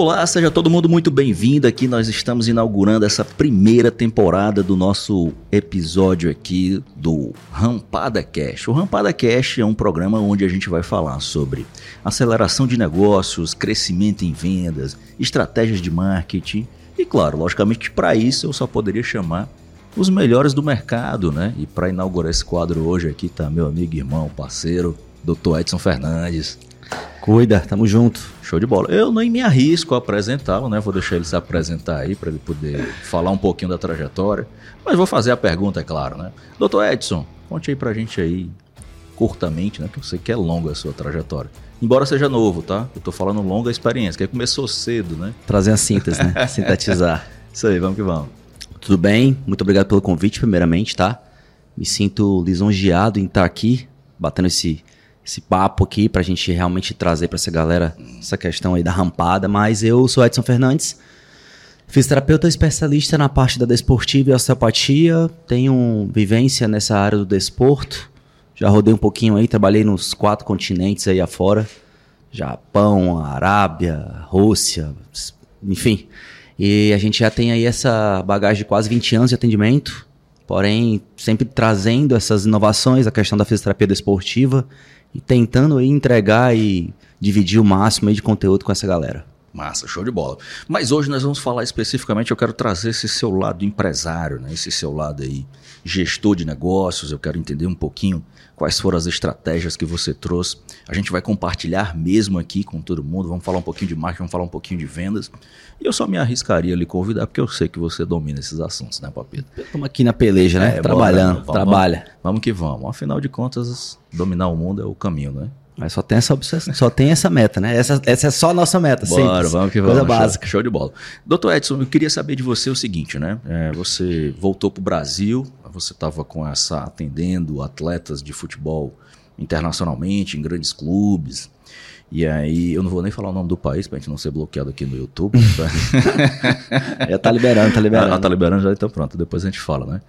Olá, seja todo mundo muito bem-vindo aqui. Nós estamos inaugurando essa primeira temporada do nosso episódio aqui do Rampada Cash. O Rampada Cash é um programa onde a gente vai falar sobre aceleração de negócios, crescimento em vendas, estratégias de marketing e, claro, logicamente, para isso eu só poderia chamar os melhores do mercado, né? E para inaugurar esse quadro hoje aqui tá meu amigo, irmão, parceiro, Dr. Edson Fernandes. Cuida, tamo junto. Show de bola. Eu nem me arrisco a apresentá-lo, né? Vou deixar ele se apresentar aí para ele poder falar um pouquinho da trajetória. Mas vou fazer a pergunta, é claro, né? Doutor Edson, conte aí pra gente aí, curtamente, né? Que eu sei que é longa a sua trajetória. Embora seja novo, tá? Eu tô falando longa experiência, que começou cedo, né? Trazer a síntese, né? Sintetizar. Isso aí, vamos que vamos. Tudo bem? Muito obrigado pelo convite, primeiramente, tá? Me sinto lisonjeado em estar aqui, batendo esse esse papo aqui para a gente realmente trazer para essa galera essa questão aí da rampada. Mas eu sou Edson Fernandes, fisioterapeuta especialista na parte da desportiva e osteopatia, tenho vivência nessa área do desporto. Já rodei um pouquinho aí, trabalhei nos quatro continentes aí afora. Japão, Arábia, Rússia, enfim. E a gente já tem aí essa bagagem de quase 20 anos de atendimento, porém sempre trazendo essas inovações, a questão da fisioterapia desportiva e tentando aí entregar e dividir o máximo de conteúdo com essa galera. Massa, show de bola. Mas hoje nós vamos falar especificamente, eu quero trazer esse seu lado empresário, né? esse seu lado aí gestor de negócios, eu quero entender um pouquinho quais foram as estratégias que você trouxe. A gente vai compartilhar mesmo aqui com todo mundo, vamos falar um pouquinho de marketing, vamos falar um pouquinho de vendas. E eu só me arriscaria a lhe convidar, porque eu sei que você domina esses assuntos, né, Papito? Estamos aqui na peleja, né? É, Trabalhando, bora, trabalha. Vamos, vamos que vamos. Afinal de contas, dominar o mundo é o caminho, né? Mas só tem essa obsessão, só tem essa meta, né? Essa, essa é só a nossa meta, Bora, simples. vamos que vamos. Coisa básica. Show, show de bola. Doutor Edson, eu queria saber de você o seguinte, né? É, você voltou para o Brasil, você estava com essa atendendo atletas de futebol internacionalmente, em grandes clubes. E aí, eu não vou nem falar o nome do país pra gente não ser bloqueado aqui no YouTube. já tá liberando, tá liberando. Ah, tá liberando já, então pronto, depois a gente fala, né?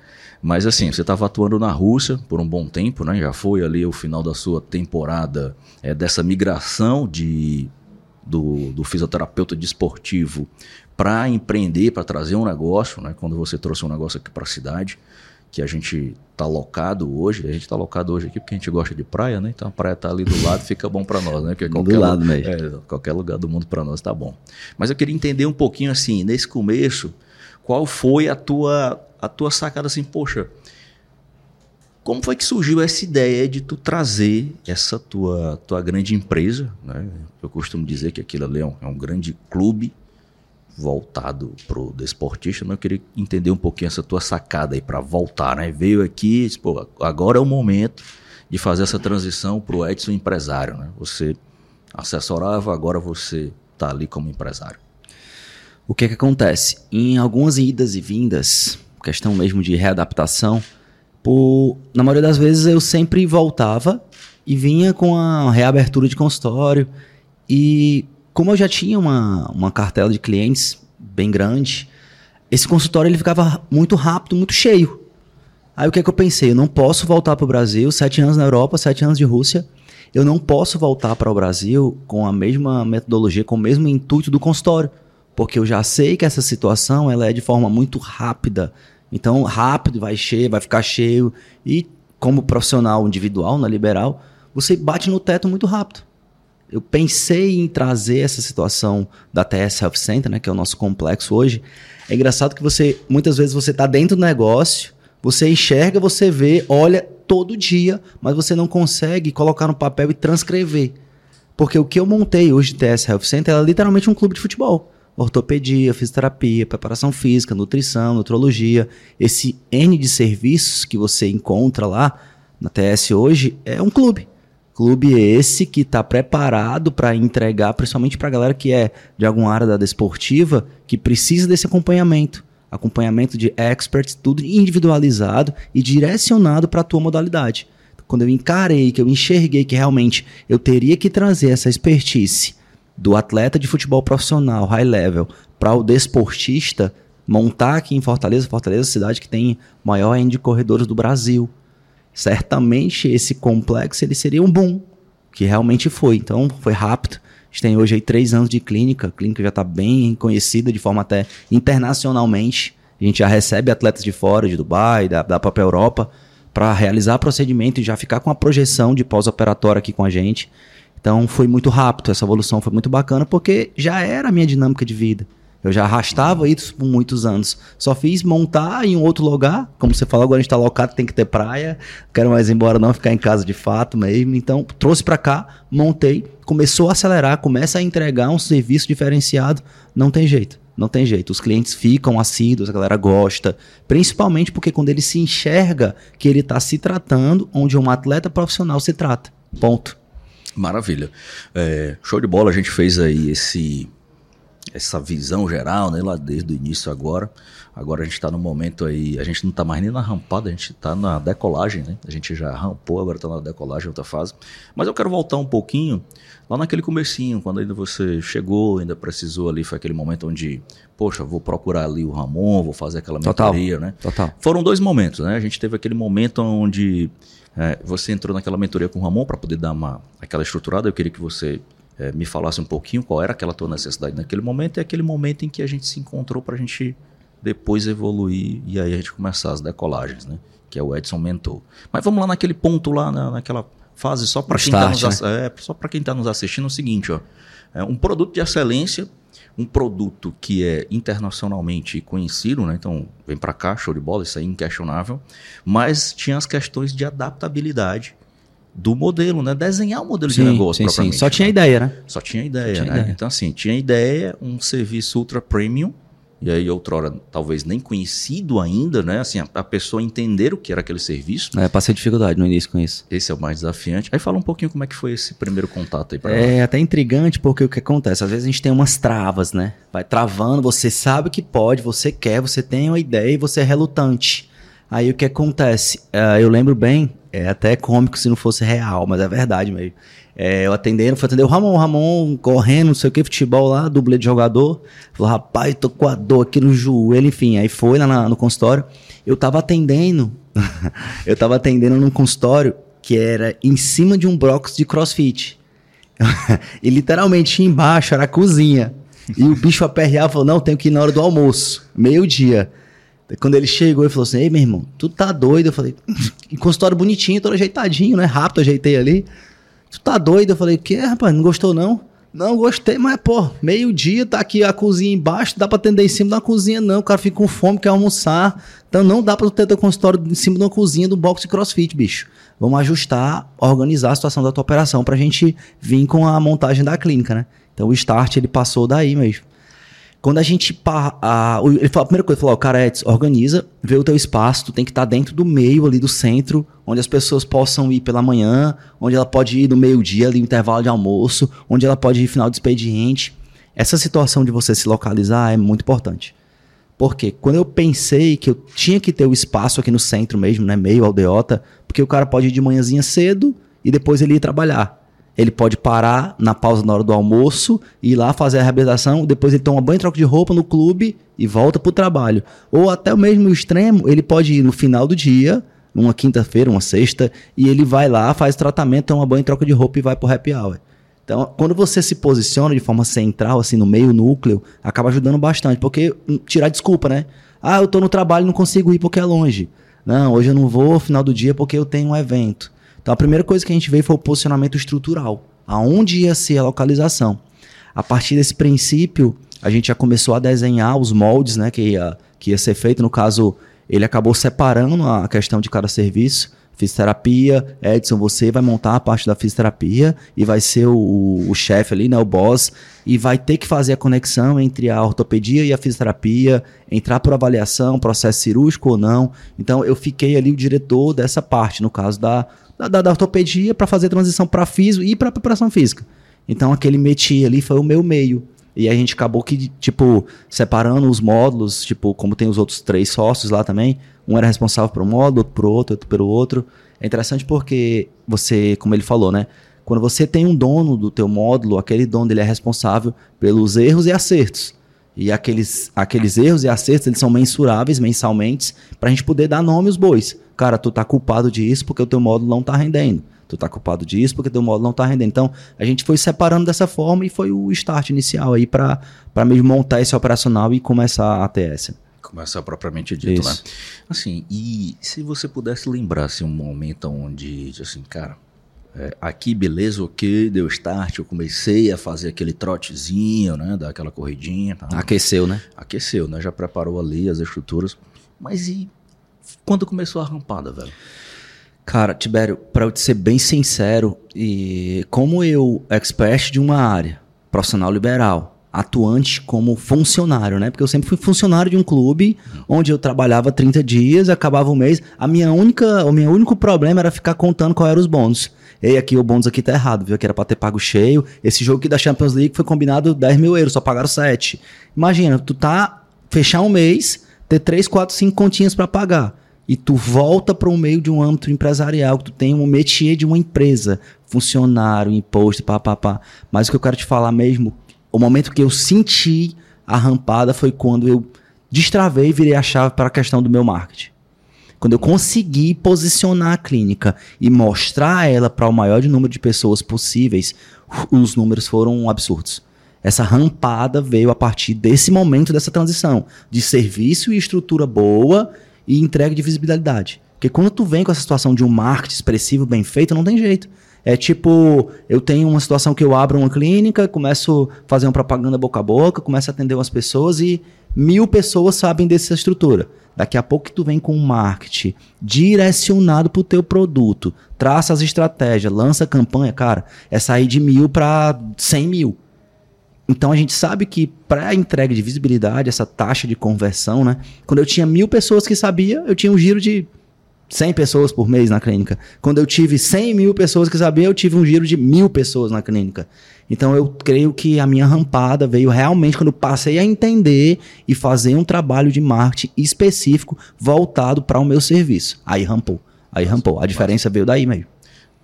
Mas assim, você estava atuando na Rússia por um bom tempo, né? Já foi ali o final da sua temporada é, dessa migração de, do, do fisioterapeuta desportivo para empreender, para trazer um negócio, né? Quando você trouxe um negócio aqui para a cidade que a gente está locado hoje, a gente está locado hoje aqui porque a gente gosta de praia, né? Então a praia está ali do lado, fica bom para nós, né? Porque qualquer, do lado mesmo. É, qualquer lugar do mundo para nós está bom. Mas eu queria entender um pouquinho assim, nesse começo, qual foi a tua a tua sacada assim, poxa, como foi que surgiu essa ideia de tu trazer essa tua tua grande empresa, né? Eu costumo dizer que aquilo ali é um, é um grande clube voltado pro desportista, né? eu queria entender um pouquinho essa tua sacada aí para voltar, né? Veio aqui, disse, pô, agora é o momento de fazer essa transição pro Edson empresário, né? Você assessorava, agora você tá ali como empresário. O que que acontece? Em algumas idas e vindas, questão mesmo de readaptação, por, na maioria das vezes eu sempre voltava e vinha com a reabertura de consultório e como eu já tinha uma, uma cartela de clientes bem grande, esse consultório ele ficava muito rápido, muito cheio. Aí o que é que eu pensei? Eu não posso voltar para o Brasil, sete anos na Europa, sete anos de Rússia. Eu não posso voltar para o Brasil com a mesma metodologia, com o mesmo intuito do consultório, porque eu já sei que essa situação ela é de forma muito rápida. Então, rápido, vai cheio, vai ficar cheio. E como profissional individual na liberal, você bate no teto muito rápido eu pensei em trazer essa situação da TS Health Center, né, que é o nosso complexo hoje. É engraçado que você, muitas vezes, você está dentro do negócio, você enxerga, você vê, olha todo dia, mas você não consegue colocar no papel e transcrever. Porque o que eu montei hoje de TS Health Center é literalmente um clube de futebol. Ortopedia, fisioterapia, preparação física, nutrição, nutrologia. Esse N de serviços que você encontra lá na TS hoje é um clube. Clube esse que está preparado para entregar, principalmente para a galera que é de alguma área da desportiva, que precisa desse acompanhamento. Acompanhamento de experts, tudo individualizado e direcionado para a tua modalidade. Quando eu encarei, que eu enxerguei que realmente eu teria que trazer essa expertise do atleta de futebol profissional, high level, para o desportista, montar aqui em Fortaleza, Fortaleza é a cidade que tem maior end de corredores do Brasil certamente esse complexo ele seria um boom, que realmente foi. Então foi rápido. A gente tem hoje aí três anos de clínica, a clínica já está bem conhecida de forma até internacionalmente. A gente já recebe atletas de fora, de Dubai, da, da própria Europa, para realizar procedimento e já ficar com a projeção de pós-operatório aqui com a gente. Então foi muito rápido, essa evolução foi muito bacana, porque já era a minha dinâmica de vida. Eu já arrastava isso por muitos anos. Só fiz montar em um outro lugar. Como você falou, agora a gente está locado, tem que ter praia. Quero mais ir embora, não ficar em casa de fato mesmo. Então, trouxe para cá, montei, começou a acelerar, começa a entregar um serviço diferenciado. Não tem jeito. Não tem jeito. Os clientes ficam assíduos, a galera gosta. Principalmente porque quando ele se enxerga que ele está se tratando onde um atleta profissional se trata. Ponto. Maravilha. É, show de bola, a gente fez aí esse essa visão geral, né, lá desde o início agora. Agora a gente está no momento aí, a gente não está mais nem na rampada, a gente está na decolagem, né? A gente já rampou, agora está na decolagem, outra fase. Mas eu quero voltar um pouquinho lá naquele comecinho, quando ainda você chegou, ainda precisou ali, foi aquele momento onde, poxa, vou procurar ali o Ramon, vou fazer aquela mentoria, Total. né? Total. Foram dois momentos, né? A gente teve aquele momento onde é, você entrou naquela mentoria com o Ramon para poder dar uma, aquela estruturada. Eu queria que você é, me falasse um pouquinho qual era aquela tua necessidade naquele momento e aquele momento em que a gente se encontrou para a gente depois evoluir e aí a gente começar as decolagens, né? Que é o Edson Mentor. Mas vamos lá naquele ponto lá, na, naquela fase, só para quem está nos, né? é, só quem tá nos assistindo, é o seguinte, ó. É um produto de excelência, um produto que é internacionalmente conhecido, né? Então, vem para cá, show de bola, isso aí é inquestionável. Mas tinha as questões de adaptabilidade do modelo, né? Desenhar o modelo sim, de negócio sim, sim. Só né? tinha ideia, né? Só tinha ideia, tinha né? ideia. Então, assim, tinha ideia, um serviço ultra premium, e aí outrora talvez nem conhecido ainda, né? Assim, a, a pessoa entender o que era aquele serviço. É, passei dificuldade no início com isso. Esse é o mais desafiante. Aí fala um pouquinho como é que foi esse primeiro contato aí para É até intrigante porque o que acontece? Às vezes a gente tem umas travas, né? Vai travando, você sabe que pode, você quer, você tem uma ideia e você é relutante. Aí o que acontece? Uh, eu lembro bem, é até cômico se não fosse real, mas é verdade mesmo. É, eu atendendo, fui atender o Ramon, Ramon correndo, não sei o que, futebol lá, dublê de jogador. Falou, rapaz, tô com a dor aqui no joelho, enfim. Aí foi lá na, no consultório. Eu tava atendendo, eu tava atendendo num consultório que era em cima de um box de crossfit. e literalmente embaixo era a cozinha. E o bicho aperreava falou: Não, tenho que ir na hora do almoço, meio-dia. Quando ele chegou, ele falou assim: Ei, meu irmão, tu tá doido? Eu falei: E consultório bonitinho, todo ajeitadinho, né? Rápido, ajeitei ali. Tu tá doido? Eu falei: Que, rapaz, não gostou não? Não, gostei, mas, pô, meio-dia, tá aqui a cozinha embaixo, dá pra atender em cima da cozinha, não. O cara fica com fome, quer almoçar. Então não dá pra ter teu consultório em cima de uma cozinha do box crossfit, bicho. Vamos ajustar, organizar a situação da tua operação pra gente vir com a montagem da clínica, né? Então o start ele passou daí mesmo. Quando a gente. A, ele falou, a primeira coisa, ele falou: cara, Edson, organiza, vê o teu espaço, tu tem que estar tá dentro do meio ali do centro, onde as pessoas possam ir pela manhã, onde ela pode ir no meio-dia, ali intervalo de almoço, onde ela pode ir final de expediente. Essa situação de você se localizar é muito importante. Porque quando eu pensei que eu tinha que ter o espaço aqui no centro mesmo, né, meio aldeota, porque o cara pode ir de manhãzinha cedo e depois ele ir trabalhar. Ele pode parar na pausa na hora do almoço, ir lá fazer a reabilitação, depois ele toma banho, troca de roupa no clube e volta para o trabalho. Ou até o mesmo extremo, ele pode ir no final do dia, numa quinta-feira, uma sexta, e ele vai lá, faz tratamento, toma banho, troca de roupa e vai para happy hour. Então, quando você se posiciona de forma central, assim, no meio núcleo, acaba ajudando bastante. Porque tirar desculpa, né? Ah, eu tô no trabalho não consigo ir porque é longe. Não, hoje eu não vou final do dia porque eu tenho um evento. Então, a primeira coisa que a gente veio foi o posicionamento estrutural. Aonde ia ser a localização. A partir desse princípio, a gente já começou a desenhar os moldes, né? Que ia, que ia ser feito. No caso, ele acabou separando a questão de cada serviço fisioterapia, Edson, você vai montar a parte da fisioterapia e vai ser o, o chefe ali, né, o boss, e vai ter que fazer a conexão entre a ortopedia e a fisioterapia, entrar por avaliação, processo cirúrgico ou não. Então eu fiquei ali o diretor dessa parte, no caso da, da, da ortopedia, para fazer transição para físico e para preparação física. Então aquele métier ali foi o meu meio. E a gente acabou que, tipo, separando os módulos, tipo, como tem os outros três sócios lá também, um era responsável por um módulo, outro por outro, outro pelo outro. É interessante porque você, como ele falou, né? Quando você tem um dono do teu módulo, aquele dono ele é responsável pelos erros e acertos. E aqueles, aqueles erros e acertos, eles são mensuráveis mensalmente pra gente poder dar nome aos bois. Cara, tu tá culpado disso porque o teu módulo não tá rendendo. Tu tá culpado disso porque teu módulo não tá rendendo. Então, a gente foi separando dessa forma e foi o start inicial aí para mesmo montar esse operacional e começar a ATS. Começar propriamente dito, Isso. né? Assim, e se você pudesse lembrar assim, um momento onde, assim, cara, é, aqui beleza, ok, deu start, eu comecei a fazer aquele trotezinho, né, dar aquela corridinha. Tá? Aqueceu, né? Aqueceu, né, já preparou ali as estruturas. Mas e quando começou a rampada, velho? Cara, Tibério, para eu te ser bem sincero, e como eu expert de uma área, profissional liberal, atuante como funcionário, né? Porque eu sempre fui funcionário de um clube onde eu trabalhava 30 dias, acabava o mês. A minha única, o meu único problema era ficar contando qual eram os bônus. Ei, aqui o bônus aqui tá errado, viu? Que era pra ter pago cheio. Esse jogo aqui da Champions League foi combinado 10 mil euros, só pagaram 7. Imagina, tu tá fechar um mês, ter 3, 4, 5 continhas para pagar e tu volta para o meio de um âmbito empresarial, que tu tem um métier de uma empresa, funcionário, imposto, papapá. Mas o que eu quero te falar mesmo, o momento que eu senti a rampada foi quando eu destravei e virei a chave para a questão do meu marketing. Quando eu consegui posicionar a clínica e mostrar ela para o maior número de pessoas possíveis, os números foram absurdos. Essa rampada veio a partir desse momento dessa transição de serviço e estrutura boa e entrega de visibilidade. Porque quando tu vem com essa situação de um marketing expressivo bem feito, não tem jeito. É tipo, eu tenho uma situação que eu abro uma clínica, começo a fazer uma propaganda boca a boca, começo a atender umas pessoas e mil pessoas sabem dessa estrutura. Daqui a pouco tu vem com um marketing direcionado para o teu produto, traça as estratégias, lança campanha, cara, é sair de mil para cem mil. Então a gente sabe que para a entrega de visibilidade, essa taxa de conversão, né? Quando eu tinha mil pessoas que sabia, eu tinha um giro de 100 pessoas por mês na clínica. Quando eu tive 100 mil pessoas que sabiam, eu tive um giro de mil pessoas na clínica. Então eu creio que a minha rampada veio realmente quando eu passei a entender e fazer um trabalho de marketing específico voltado para o meu serviço. Aí rampou. Aí rampou. A diferença veio daí mesmo.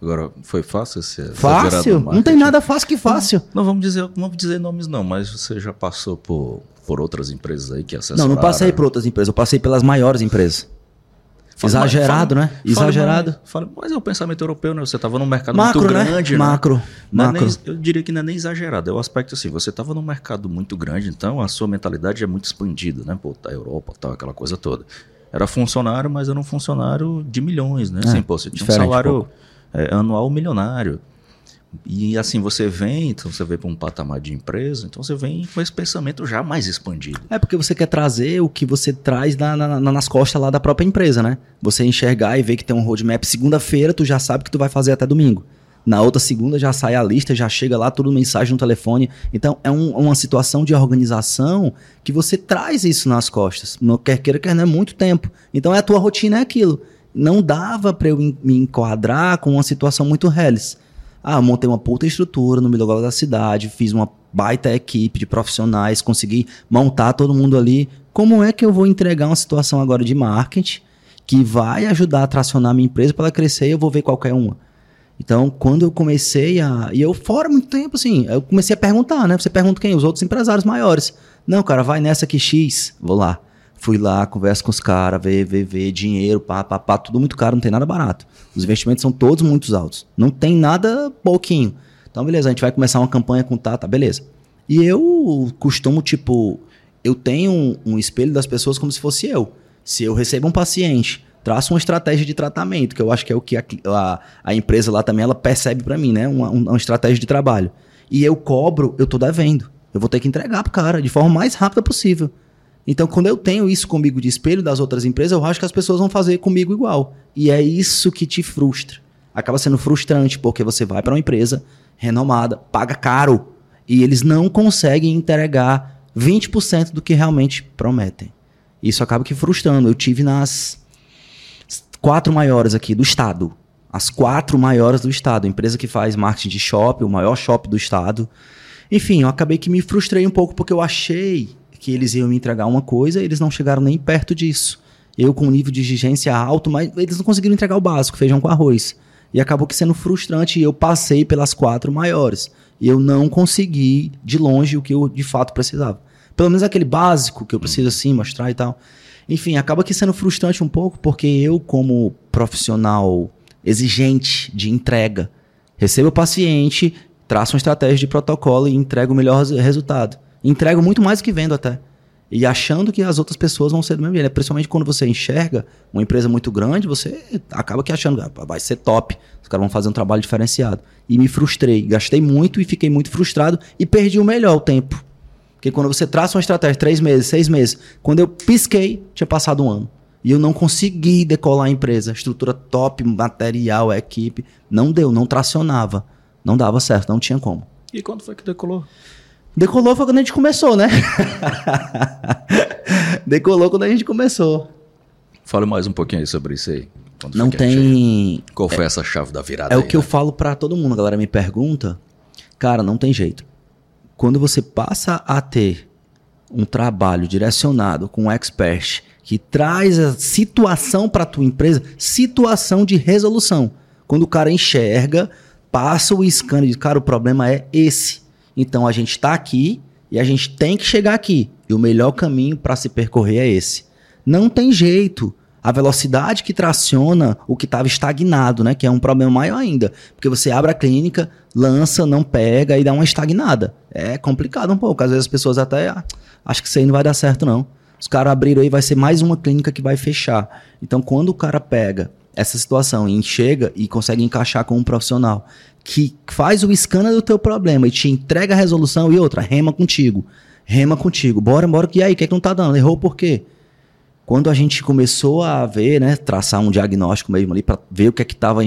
Agora, foi fácil ser Fácil? Não tem nada fácil que fácil. Não, não, vamos dizer, não vamos dizer nomes não, mas você já passou por, por outras empresas aí que assessoraram? Não, não passei por outras empresas, eu passei pelas maiores empresas. Exagerado, né? Exagerado. Fala, mas é o pensamento europeu, né? Você estava num mercado macro, muito né? grande, né? Macro, não macro. É nem, eu diria que não é nem exagerado. É o aspecto assim, você estava num mercado muito grande, então a sua mentalidade é muito expandida, né? Pô, tá Europa, tal, aquela coisa toda. Era funcionário, mas era um funcionário de milhões, né? É, assim, pô, você tinha um salário... É, anual milionário. E assim, você vem, então você vem para um patamar de empresa, então você vem com esse pensamento já mais expandido. É porque você quer trazer o que você traz na, na, nas costas lá da própria empresa, né? Você enxergar e ver que tem um roadmap segunda-feira, tu já sabe que tu vai fazer até domingo. Na outra segunda já sai a lista, já chega lá tudo mensagem no telefone. Então é um, uma situação de organização que você traz isso nas costas. Não quer queira, quer não é muito tempo. Então é a tua rotina, é aquilo não dava para eu me enquadrar com uma situação muito reles. Ah, montei uma puta estrutura no meio da cidade, fiz uma baita equipe de profissionais, consegui montar todo mundo ali. Como é que eu vou entregar uma situação agora de marketing que vai ajudar a tracionar a minha empresa para ela crescer e eu vou ver qualquer uma? Então, quando eu comecei a. E eu, fora muito tempo, assim, eu comecei a perguntar, né? Você pergunta quem? Os outros empresários maiores. Não, cara, vai nessa aqui X, vou lá. Fui lá, converso com os caras, ver, ver, ver, dinheiro, pá, pá, pá, tudo muito caro, não tem nada barato. Os investimentos são todos muito altos. Não tem nada pouquinho. Então, beleza, a gente vai começar uma campanha com Tata, beleza. E eu costumo, tipo, eu tenho um, um espelho das pessoas como se fosse eu. Se eu recebo um paciente, traço uma estratégia de tratamento, que eu acho que é o que a, a, a empresa lá também ela percebe para mim, né? Uma, uma estratégia de trabalho. E eu cobro, eu tô devendo. Eu vou ter que entregar pro cara de forma mais rápida possível. Então, quando eu tenho isso comigo de espelho das outras empresas, eu acho que as pessoas vão fazer comigo igual. E é isso que te frustra. Acaba sendo frustrante, porque você vai para uma empresa renomada, paga caro, e eles não conseguem entregar 20% do que realmente prometem. Isso acaba que frustrando. Eu tive nas quatro maiores aqui do estado. As quatro maiores do estado. Empresa que faz marketing de shopping, o maior shopping do estado. Enfim, eu acabei que me frustrei um pouco porque eu achei que eles iam me entregar uma coisa, eles não chegaram nem perto disso. Eu com um nível de exigência alto, mas eles não conseguiram entregar o básico, feijão com arroz. E acabou que sendo frustrante e eu passei pelas quatro maiores. E eu não consegui de longe o que eu de fato precisava. pelo menos aquele básico que eu preciso assim mostrar e tal. Enfim, acaba que sendo frustrante um pouco, porque eu, como profissional exigente de entrega, recebo o paciente, traço uma estratégia de protocolo e entrego o melhor resultado. Entrego muito mais do que vendo até. E achando que as outras pessoas vão ser do mesmo jeito. Principalmente quando você enxerga uma empresa muito grande, você acaba que achando, ah, vai ser top. Os caras vão fazer um trabalho diferenciado. E me frustrei. Gastei muito e fiquei muito frustrado e perdi o melhor o tempo. Porque quando você traça uma estratégia, três meses, seis meses, quando eu pisquei, tinha passado um ano. E eu não consegui decolar a empresa. Estrutura top, material, equipe. Não deu, não tracionava. Não dava certo, não tinha como. E quando foi que decolou? Decolou foi quando a gente começou, né? Decolou quando a gente começou. Fale mais um pouquinho aí sobre isso aí. Quando não tem. Qual foi é, essa chave da virada? É aí, o que né? eu falo para todo mundo. A galera me pergunta. Cara, não tem jeito. Quando você passa a ter um trabalho direcionado com um expert que traz a situação para tua empresa, situação de resolução. Quando o cara enxerga, passa o scan e diz, cara, o problema é esse. Então a gente está aqui e a gente tem que chegar aqui. E o melhor caminho para se percorrer é esse. Não tem jeito. A velocidade que traciona o que estava estagnado, né? Que é um problema maior ainda. Porque você abre a clínica, lança, não pega e dá uma estagnada. É complicado um pouco. Às vezes as pessoas até ah, acham que isso aí não vai dar certo, não. Os caras abriram aí, vai ser mais uma clínica que vai fechar. Então, quando o cara pega essa situação e chega e consegue encaixar com um profissional que faz o scanner do teu problema e te entrega a resolução e outra, rema contigo. Rema contigo. Bora, bora. E aí, o que, é que não tá dando? Errou por quê? Quando a gente começou a ver, né, traçar um diagnóstico mesmo ali para ver o que é que estava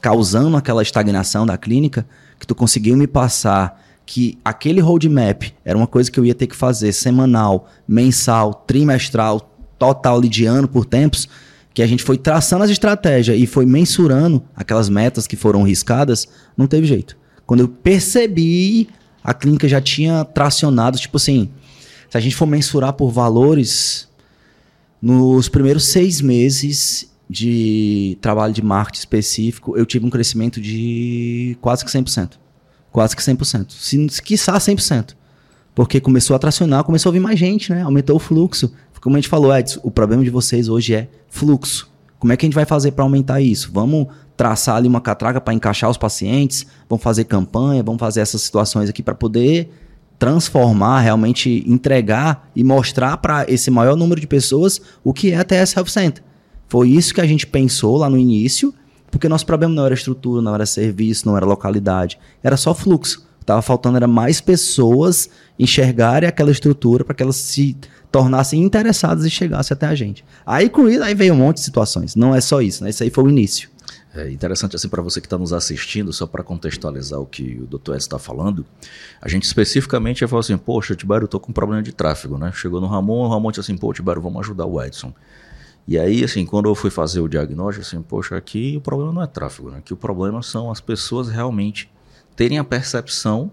causando aquela estagnação da clínica, que tu conseguiu me passar que aquele roadmap era uma coisa que eu ia ter que fazer semanal, mensal, trimestral, total lidiano por tempos, que a gente foi traçando as estratégias e foi mensurando aquelas metas que foram riscadas, não teve jeito. Quando eu percebi, a clínica já tinha tracionado, tipo assim, se a gente for mensurar por valores, nos primeiros seis meses de trabalho de marketing específico, eu tive um crescimento de quase que 100%. Quase que 100%. Se, quiçá 100%. Porque começou a tracionar, começou a vir mais gente, né? Aumentou o fluxo. Como a gente falou, Edson, o problema de vocês hoje é fluxo. Como é que a gente vai fazer para aumentar isso? Vamos traçar ali uma catraca para encaixar os pacientes, vamos fazer campanha, vamos fazer essas situações aqui para poder transformar, realmente entregar e mostrar para esse maior número de pessoas o que é a TS Health Center. Foi isso que a gente pensou lá no início, porque nosso problema não era estrutura, não era serviço, não era localidade, era só fluxo. Tava faltando era mais pessoas enxergarem aquela estrutura para que elas se tornassem interessadas e chegassem até a gente. Aí com isso, aí veio um monte de situações. Não é só isso, né? Isso aí foi o início. É interessante assim para você que está nos assistindo, só para contextualizar o que o Dr. Edson está falando, a gente especificamente falou assim, poxa, Tibério, eu tô com um problema de tráfego, né? Chegou no Ramon, o Ramon disse assim, pô, Tibério, vamos ajudar o Edson. E aí, assim, quando eu fui fazer o diagnóstico, assim, poxa, aqui o problema não é tráfego, né? Aqui o problema são as pessoas realmente terem a percepção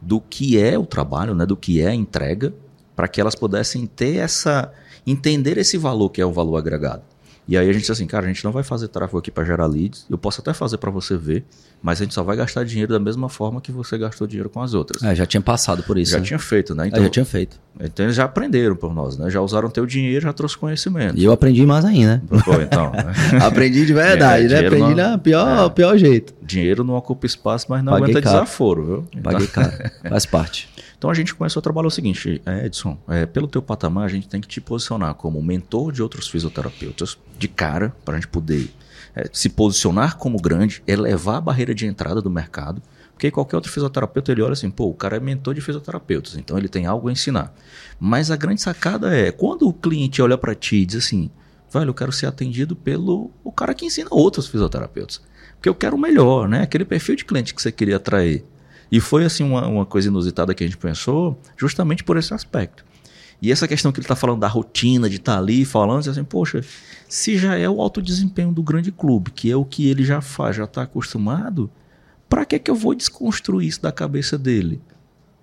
do que é o trabalho, né? Do que é a entrega, para que elas pudessem ter essa entender esse valor que é o valor agregado. E aí a gente disse assim, cara, a gente não vai fazer tráfego aqui para gerar leads. Eu posso até fazer para você ver, mas a gente só vai gastar dinheiro da mesma forma que você gastou dinheiro com as outras. É, já tinha passado por isso. Já né? tinha feito, né? Então, é, já tinha feito. Então eles já aprenderam por nós, né? Já usaram teu dinheiro, já trouxe conhecimento. E eu aprendi mais ainda. Pô, então. Né? aprendi de verdade, é, né? Aprendi não, na pior, é, pior jeito. Dinheiro não ocupa espaço, mas não Paguei aguenta caro. desaforo, viu? Então... Paguei caro. Faz parte. Então a gente começou a trabalhar o seguinte, é, Edson, é, pelo teu patamar a gente tem que te posicionar como mentor de outros fisioterapeutas de cara para a gente poder é, se posicionar como grande, elevar a barreira de entrada do mercado, porque qualquer outro fisioterapeuta ele olha assim, pô, o cara é mentor de fisioterapeutas, então ele tem algo a ensinar. Mas a grande sacada é quando o cliente olha para ti e diz assim, velho, eu quero ser atendido pelo o cara que ensina outros fisioterapeutas, porque eu quero o melhor, né? Aquele perfil de cliente que você queria atrair. E foi assim uma, uma coisa inusitada que a gente pensou, justamente por esse aspecto. E essa questão que ele está falando da rotina, de estar tá ali falando, assim, poxa, se já é o alto desempenho do grande clube, que é o que ele já faz, já está acostumado, para que, que eu vou desconstruir isso da cabeça dele?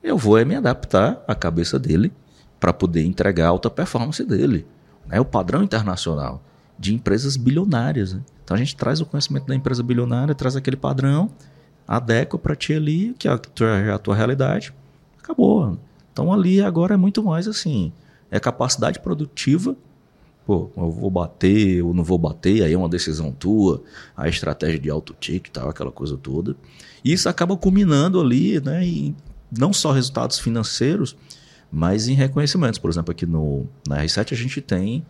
Eu vou é me adaptar à cabeça dele para poder entregar a alta performance dele. É né? o padrão internacional de empresas bilionárias. Né? Então a gente traz o conhecimento da empresa bilionária, traz aquele padrão adequa para ti ali, que é a tua, é a tua realidade, acabou. Então ali agora é muito mais assim, é capacidade produtiva. Pô, eu vou bater, ou não vou bater, aí é uma decisão tua, a estratégia de auto tick tal, aquela coisa toda. E isso acaba culminando ali, né, em não só resultados financeiros, mas em reconhecimentos. Por exemplo, aqui no, na R7 a gente tem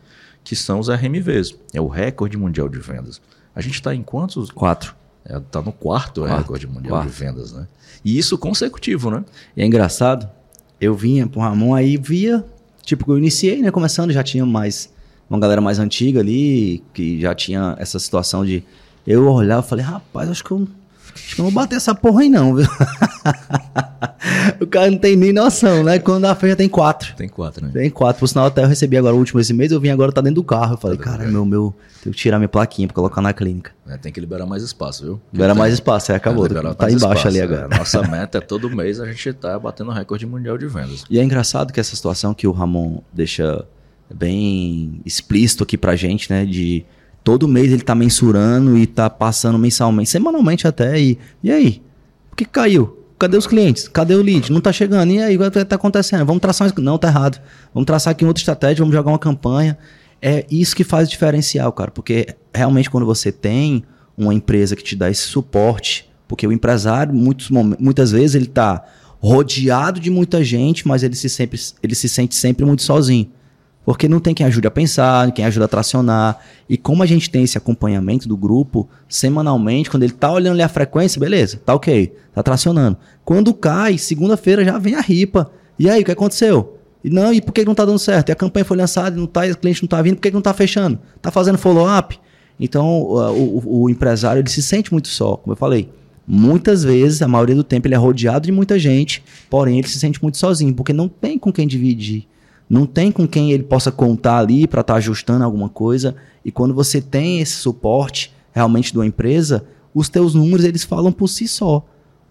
que são os RMVs, é o recorde mundial de vendas. A gente está em quantos? Quatro. É, tá no quarto, quarto recorde mundial quarto. de vendas, né? E isso consecutivo, né? E é engraçado, eu vinha pro Ramon aí via, tipo, eu iniciei, né, começando, já tinha mais uma galera mais antiga ali, que já tinha essa situação de eu olhar e falei, rapaz, acho que eu Acho que não vou bater essa porra aí não, viu? o cara não tem nem noção, né? Quando a feira tem quatro. Tem quatro, né? Tem quatro. Por sinal, até eu recebi agora o último esse mês, eu vim agora, tá dentro do carro. Eu falei, tá cara, meu, meu, tenho que tirar minha plaquinha pra colocar na clínica. É, tem que liberar mais espaço, viu? Libera tem, mais espaço, é, acabou. É, tá embaixo espaço, ali agora. É, nossa meta é todo mês a gente tá batendo recorde mundial de vendas. E é engraçado que essa situação que o Ramon deixa bem explícito aqui pra gente, né? De todo mês ele tá mensurando e tá passando mensalmente, semanalmente até. E, e aí? O que caiu? Cadê os clientes? Cadê o lead? Não tá chegando. E aí, o que tá acontecendo? Vamos traçar. Não, tá errado. Vamos traçar aqui outra estratégia, vamos jogar uma campanha. É isso que faz o diferencial, cara. Porque realmente quando você tem uma empresa que te dá esse suporte, porque o empresário, muitos, muitas vezes, ele tá rodeado de muita gente, mas ele se, sempre, ele se sente sempre muito sozinho. Porque não tem quem ajude a pensar, quem ajude a tracionar. E como a gente tem esse acompanhamento do grupo, semanalmente, quando ele tá olhando ali a frequência, beleza, tá ok, tá tracionando. Quando cai, segunda-feira já vem a ripa. E aí, o que aconteceu? E não, e por que não tá dando certo? E a campanha foi lançada, não tá, o cliente não tá vindo, por que não tá fechando? Tá fazendo follow-up? Então, o, o, o empresário, ele se sente muito só, como eu falei. Muitas vezes, a maioria do tempo, ele é rodeado de muita gente, porém ele se sente muito sozinho, porque não tem com quem dividir não tem com quem ele possa contar ali para estar tá ajustando alguma coisa. E quando você tem esse suporte realmente de uma empresa, os teus números eles falam por si só.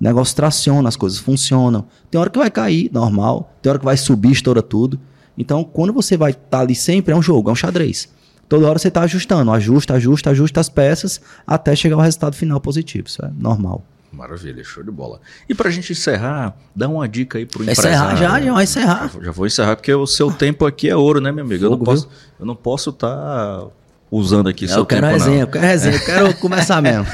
O negócio traciona, as coisas funcionam. Tem hora que vai cair, normal. Tem hora que vai subir, estoura tudo. Então, quando você vai estar tá ali sempre, é um jogo, é um xadrez. Toda hora você está ajustando, ajusta, ajusta, ajusta as peças até chegar ao resultado final positivo. Isso é normal. Maravilha, show de bola. E para a gente encerrar, dá uma dica aí pro empresário. Encerrar já, já vai encerrar. Já, já vou encerrar porque o seu tempo aqui é ouro, né, meu amigo? Fogo, eu não posso, eu não posso estar tá usando aqui seu eu quero tempo. Resenha. Eu quero resenha, eu quero começar mesmo.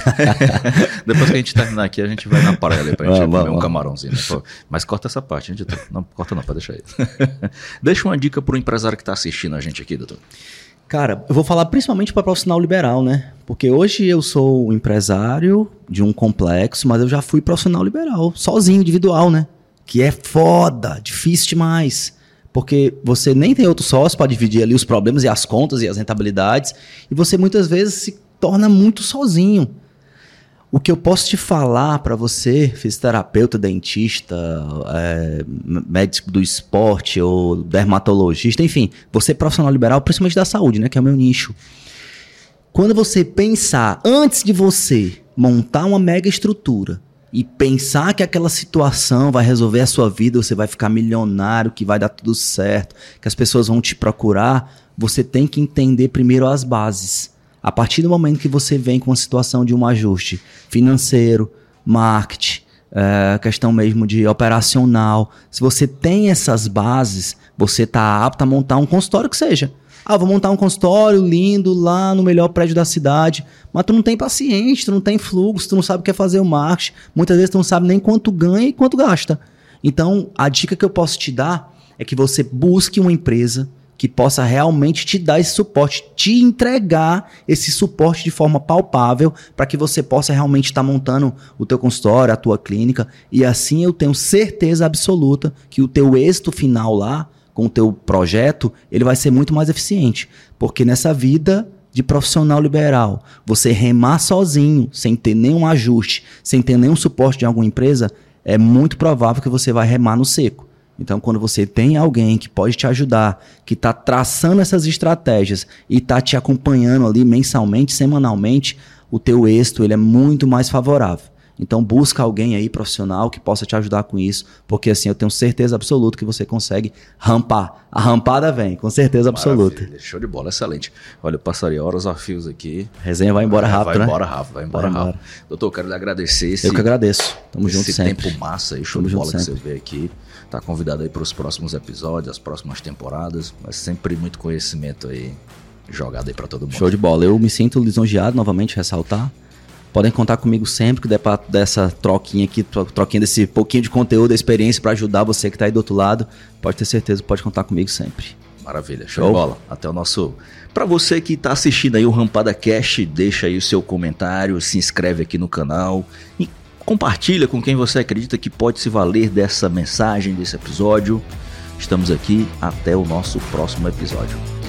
Depois que a gente terminar aqui, a gente vai na praia ali pra gente vamos, comer vamos. um camarãozinho. Né? Pô, mas corta essa parte, a gente tá, não corta não, pode deixar aí. Deixa uma dica pro empresário que está assistindo a gente aqui, doutor. Cara, eu vou falar principalmente para profissional liberal, né? Porque hoje eu sou empresário de um complexo, mas eu já fui profissional liberal, sozinho, individual, né? Que é foda, difícil demais. Porque você nem tem outro sócio para dividir ali os problemas e as contas e as rentabilidades, e você muitas vezes se torna muito sozinho. O que eu posso te falar para você, fisioterapeuta, dentista, é, médico do esporte ou dermatologista, enfim, você é profissional liberal, principalmente da saúde, né, que é o meu nicho. Quando você pensar, antes de você montar uma mega estrutura e pensar que aquela situação vai resolver a sua vida, você vai ficar milionário, que vai dar tudo certo, que as pessoas vão te procurar, você tem que entender primeiro as bases. A partir do momento que você vem com uma situação de um ajuste financeiro, marketing, é, questão mesmo de operacional, se você tem essas bases, você está apto a montar um consultório que seja. Ah, vou montar um consultório lindo lá no melhor prédio da cidade, mas tu não tem paciente, tu não tem fluxo, tu não sabe o que é fazer o marketing, muitas vezes tu não sabe nem quanto ganha e quanto gasta. Então, a dica que eu posso te dar é que você busque uma empresa que possa realmente te dar esse suporte, te entregar esse suporte de forma palpável para que você possa realmente estar tá montando o teu consultório, a tua clínica e assim eu tenho certeza absoluta que o teu êxito final lá com o teu projeto, ele vai ser muito mais eficiente, porque nessa vida de profissional liberal, você remar sozinho, sem ter nenhum ajuste, sem ter nenhum suporte de alguma empresa, é muito provável que você vai remar no seco. Então, quando você tem alguém que pode te ajudar, que está traçando essas estratégias e está te acompanhando ali mensalmente, semanalmente, o teu êxito ele é muito mais favorável. Então busca alguém aí profissional que possa te ajudar com isso, porque assim eu tenho certeza absoluta que você consegue rampar. A rampada vem, com certeza absoluta. Maravilha, show de bola, excelente. Olha, eu passaria horas a fios aqui. A resenha vai embora rápido, vai né? embora rápido, vai embora vai rápido. Embora. Doutor, eu quero lhe agradecer esse, Eu que agradeço. Tamo junto esse sempre. tempo massa aí, show Tamo de bola que você veio aqui. Tá convidado aí para os próximos episódios, as próximas temporadas, mas sempre muito conhecimento aí jogado aí para todo mundo. Show de bola. Eu me sinto lisonjeado novamente ressaltar. Podem contar comigo sempre que der pra dessa troquinha aqui, troquinha desse pouquinho de conteúdo, da experiência para ajudar você que tá aí do outro lado. Pode ter certeza, pode contar comigo sempre. Maravilha, show, show. de bola. Até o nosso. Para você que está assistindo aí o Rampada Cast, deixa aí o seu comentário, se inscreve aqui no canal e compartilha com quem você acredita que pode se valer dessa mensagem, desse episódio. Estamos aqui até o nosso próximo episódio.